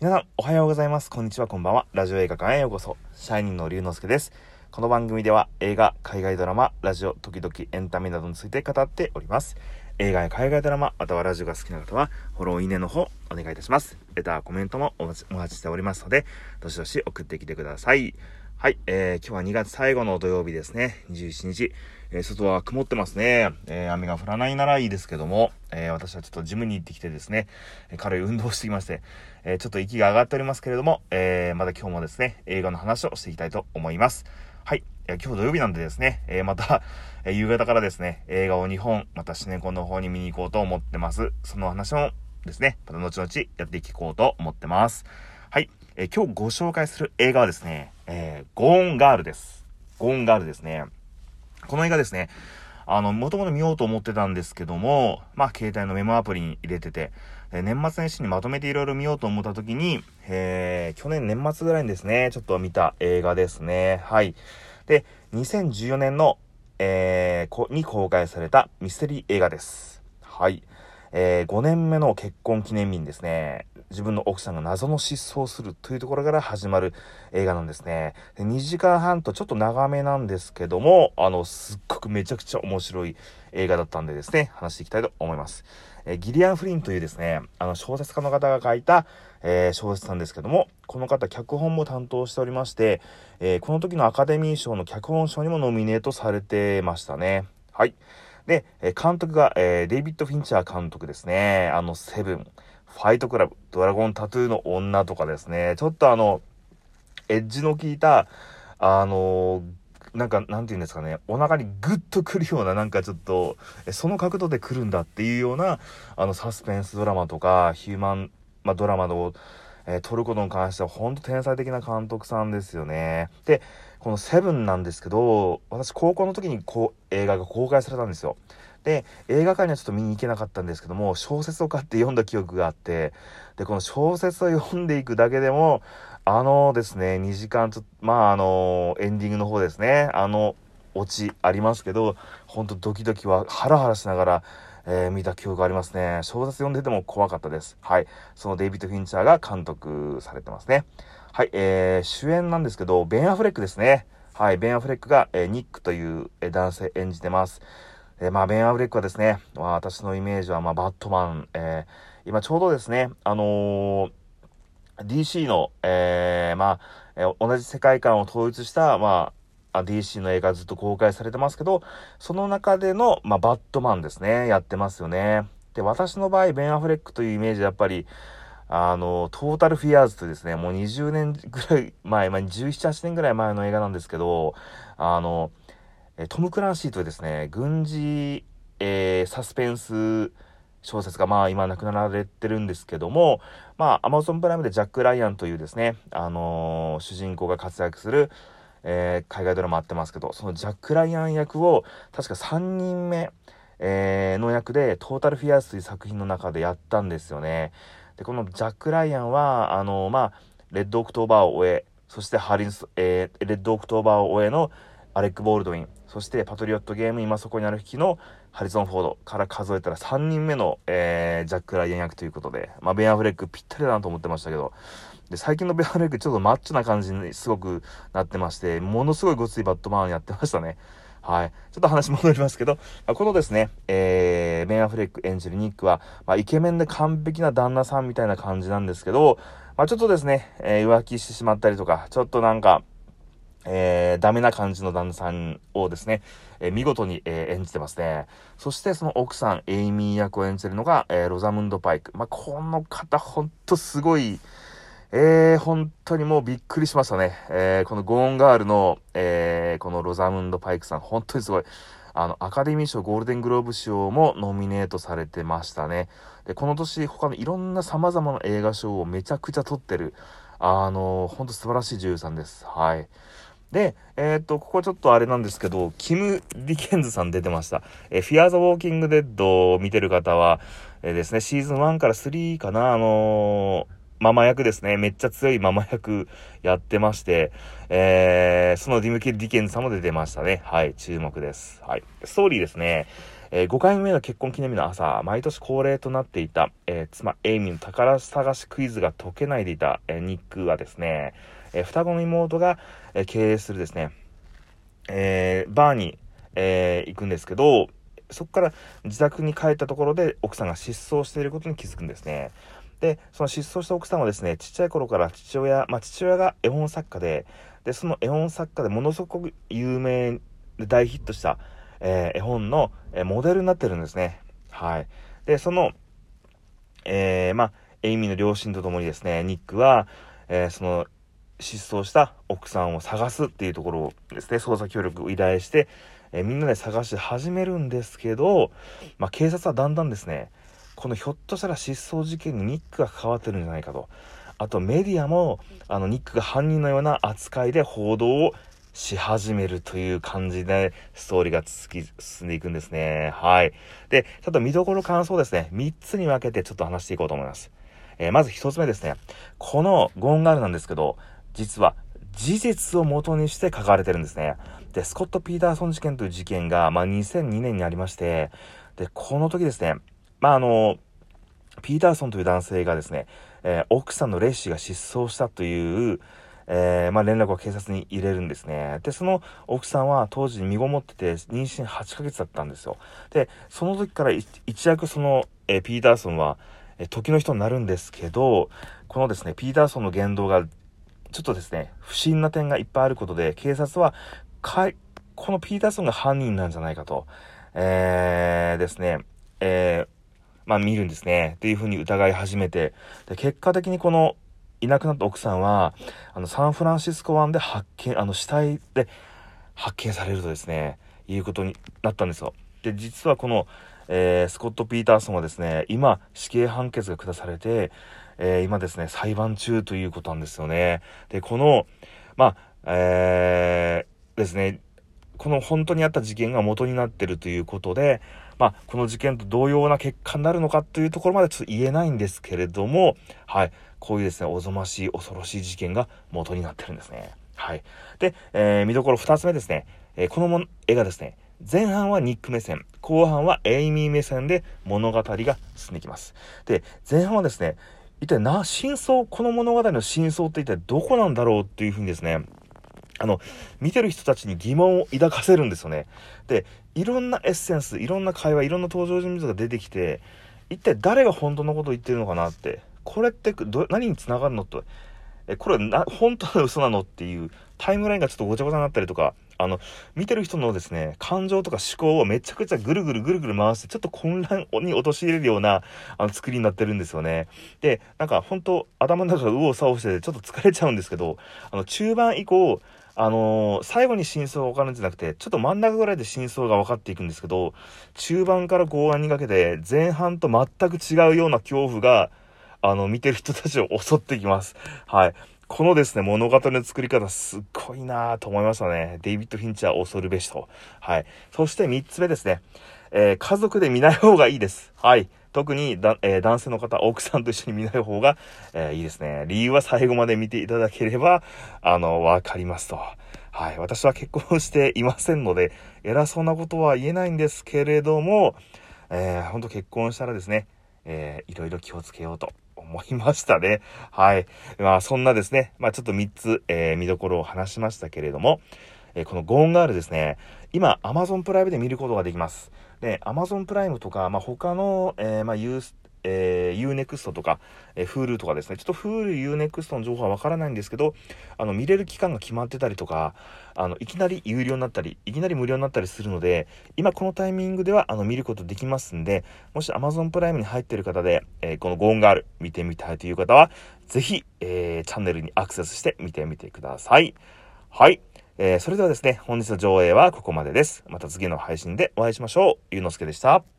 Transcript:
皆さん、おはようございます。こんにちは、こんばんは。ラジオ映画館へようこそ。シャイニーの龍之介です。この番組では映画、海外ドラマ、ラジオ、時々エンタメなどについて語っております。映画や海外ドラマ、またはラジオが好きな方は、フォロー、いいねの方、お願いいたします。レター、コメントもお待ちしておりますので、どしどし送ってきてください。はい、えー、今日は2月最後の土曜日ですね。21日。えー、外は曇ってますね。えー、雨が降らないならいいですけども、えー、私はちょっとジムに行ってきてですね、え軽い運動をしてきまして、えちょっと息が上がっておりますけれども、えまた今日もですね、映画の話をしていきたいと思います。はい。え今日土曜日なんでですね、えまた、え夕方からですね、映画を2本、またシネコンの方に見に行こうと思ってます。その話もですね、また後々やっていこうと思ってます。はい。え今日ご紹介する映画はですね、えゴーンガールです。ゴーンガールですね。この映画ですね、あの、もともと見ようと思ってたんですけども、まあ、携帯のメモアプリに入れてて、え年末年始にまとめていろいろ見ようと思った時に、えー、去年年末ぐらいにですね、ちょっと見た映画ですね。はい。で、2014年の、えー、こに公開されたミステリー映画です。はい。えー、5年目の結婚記念日にですね、自分の奥さんが謎の失踪するというところから始まる映画なんですね。で2時間半とちょっと長めなんですけども、あの、すっごくめちゃくちゃ面白い映画だったんでですね、話していきたいと思います。えーギリアン・フリンというですね、あの、小説家の方が書いた、えー小説なんですけども、この方脚本も担当しておりまして、えーこの時のアカデミー賞の脚本賞にもノミネートされてましたね。はい。で、え監督が、えーデイビッド・フィンチャー監督ですね。あの、セブン、ファイトクラブ、ドラゴンタトゥーの女とかですね。ちょっとあの、エッジの効いた、あのなんか、なんて言うんですかね、お腹にグッとくるような、なんかちょっと、その角度で来るんだっていうような、あの、サスペンスドラマとか、ヒューマン、まあ、ドラマの、えー撮ることに関しては、本当天才的な監督さんですよね。で、このセブンなんですけど、私、高校の時にこう、映画が公開されたんですよ。で、映画館にはちょっと見に行けなかったんですけども、小説を買って読んだ記憶があって、で、この小説を読んでいくだけでも、あのですね、2時間ちょっと、まあ、あの、エンディングの方ですね、あの、オチありますけど、ほんとドキドキはハラハラしながら、えー見た記憶がありますね。小説読んでても怖かったです。はい。そのデイビッド・フィンチャーが監督されてますね。はい。えー、主演なんですけど、ベン・アフレックですね。はい。ベン・アフレックが、えーニックという、え男性演じてます。えまあ、ベン・アフレックはですね、まあ私のイメージは、まあ、バットマン、え今ちょうどですね、あの DC の、えまあ、え同じ世界観を統一した、まあ、DC の映画ずっと公開されてますけど、その中での、まあ、バットマンですね、やってますよね。で、私の場合、ベン・アフレックというイメージやっぱり、あの、トータルフィアーズというですね、もう20年ぐらい前、まあ、17、8年ぐらい前の映画なんですけど、あの、トム・クランシーというですね、軍事、えーサスペンス小説が、まあ今亡くなられてるんですけども、まあアマゾンプライムでジャック・ライアンというですね、あのー主人公が活躍する、えー海外ドラマあってますけど、そのジャック・ライアン役を確か3人目、えーの役でトータル・フィアーズという作品の中でやったんですよね。で、このジャック・ライアンは、あのーまあ、レッド・オクトーバーを追え、そしてハリス、えーレッド・オクトーバーを追えのアレック・ボールドウィン、そしてパトリオットゲーム今そこにある日のハリソン・フォードから数えたら3人目の、えージャック・ライアン役ということで、まあ、ベン・アフレックぴったりだなと思ってましたけど、で、最近のベ・アフレックちょっとマッチョな感じにすごくなってまして、ものすごいごついバットマンやってましたね。はい。ちょっと話戻りますけど、まあこのですね、えー、ベン・アフレック演じるニックは、まあ、イケメンで完璧な旦那さんみたいな感じなんですけど、まあ、ちょっとですね、えー浮気してしまったりとか、ちょっとなんか、えーダメな感じの旦那さんをですね、えー見事に、えー演じてますね。そしてその奥さん、エイミー役を演じてるのが、えーロザムンド・パイク。まあ、この方、ほんとすごい、えー、本当にもうびっくりしましたね。えーこのゴーンガールの、えーこのロザムンド・パイクさん、本当にすごい。あの、アカデミー賞、ゴールデングローブ賞もノミネートされてましたね。で、この年、他のいろんな様々な映画賞をめちゃくちゃ取ってる、あの、本当素晴らしい女優さんです。はい。で、えーっと、ここちょっとあれなんですけど、キム・ディケンズさん出てました。えーフィアー・ザ・ウォーキング・デッドを見てる方は、えーですね、シーズン1から3かな、あのママ役ですね。めっちゃ強いママ役やってまして、えー、そのディムキ・ディケンズさんも出てましたね。はい、注目です。はい。ストーリーですね。えー、5回目の結婚記念日の朝、毎年恒例となっていた、えー、妻エイミーの宝探しクイズが解けないでいた、えー、ニックはですね、え双子の妹が、え経営するですね、えバーに、え行くんですけど、そこから自宅に帰ったところで奥さんが失踪していることに気づくんですね。で、その失踪した奥さんはですね、ちっちゃい頃から父親、まあ父親が絵本作家で、で、その絵本作家でものすごく有名で大ヒットした、えー、絵本の、えー、モデルになってるんですね。はい。で、その、えー、まあ、エイミーの両親と共にですね、ニックは、え、その、失踪した奥さんを探すっていうところをですね、捜査協力を依頼して、え、みんなで探し始めるんですけど、まあ、警察はだんだんですね、このひょっとしたら失踪事件にニックが関わってるんじゃないかと。あとメディアも、あの、ニックが犯人のような扱いで報道をし始めるという感じで、ストーリーが続き、進んでいくんですね。はい。で、ちょっと見どころ感想ですね。3つに分けてちょっと話していこうと思います。えー、まず1つ目ですね。このゴンガールなんですけど、実は事実を元にして書かれてるんですね。で、スコット・ピーターソン事件という事件が、まあ、2002年にありまして、で、この時ですね、まあ、あの、ピーターソンという男性がですね、えー、奥さんのレッシーが失踪したという、えー、まあ、連絡を警察に入れるんですね。で、その奥さんは当時身ごもってて妊娠8ヶ月だったんですよ。で、その時から一躍その、えー、ピーターソンは、えー、時の人になるんですけど、このですね、ピーターソンの言動が、ちょっとですね、不審な点がいっぱいあることで、警察は、かい、このピーターソンが犯人なんじゃないかと、えー、ですね、えー、まあ見るんですね。っていうふうに疑い始めて、で、結果的にこのいなくなった奥さんは、あの、サンフランシスコ湾で発見、あの、死体で発見されるとですね、いうことになったんですよ。で、実はこの、えー、スコット・ピーターソンはですね、今、死刑判決が下されて、えー、今ですね、裁判中ということなんですよね。で、この、まあ、えー、ですね、この本当にあった事件が元になってるということで、まあ、この事件と同様な結果になるのかというところまでちょっと言えないんですけれども、はい、こういうですね、おぞましい、恐ろしい事件が元になってるんですね。はい。で、えー、見どころ2つ目ですね。えー、このも絵がですね、前半はニック目線、後半はエイミー目線で物語が進んできます。で、前半はですね、一体な、真相、この物語の真相って一体どこなんだろうっていうふうにですね、あの、見てる人たちに疑問を抱かせるんですよね。で、いろんなエッセンス、いろんな会話、いろんな登場人物が出てきて、一体誰が本当のことを言ってるのかなって、これって何につながるのと、え、これな、本当の嘘なのっていうタイムラインがちょっとごちゃごちゃになったりとか、あの、見てる人のですね、感情とか思考をめちゃくちゃぐるぐるぐるぐる回して、ちょっと混乱に陥れるような、あの、作りになってるんですよね。で、なんか本当頭の中が右往左往してちょっと疲れちゃうんですけど、あの、中盤以降、あのー、最後に真相が分かるんじゃなくて、ちょっと真ん中ぐらいで真相が分かっていくんですけど、中盤から後半にかけて、前半と全く違うような恐怖が、あの、見てる人たちを襲ってきます。はい。このですね、物語の作り方すっごいなぁと思いましたね。デイビッド・フィンチャー恐るべしと。はい。そして3つ目ですね。えー、家族で見ない方がいいです。はい。特にだ、えー、男性の方、奥さんと一緒に見ない方が、えー、いいですね。理由は最後まで見ていただければ、あの、わかりますと。はい。私は結婚していませんので、偉そうなことは言えないんですけれども、えー、ほんと結婚したらですね、えー、いろいろ気をつけようと思いましたね。はい。まあ、そんなですね、まあ、ちょっと3つ、えー、見どころを話しましたけれども、えー、このゴーンガールですね、今、Amazon プライムで見ることができます。で、Amazon プライムとか、まあ、他の、えー、まあ、ユース、えー、Unext とか、えー、Hulu とかですね、ちょっと Hulu、Unext の情報はわからないんですけど、あの、見れる期間が決まってたりとか、あの、いきなり有料になったり、いきなり無料になったりするので、今このタイミングでは、あの、見ることできますんで、もし Amazon プライムに入ってる方で、えー、このゴーンガール見てみたいという方は、ぜひ、えー、チャンネルにアクセスして見てみてください。はい。えー、それではですね、本日の上映はここまでです。また次の配信でお会いしましょう。ゆうのすけでした。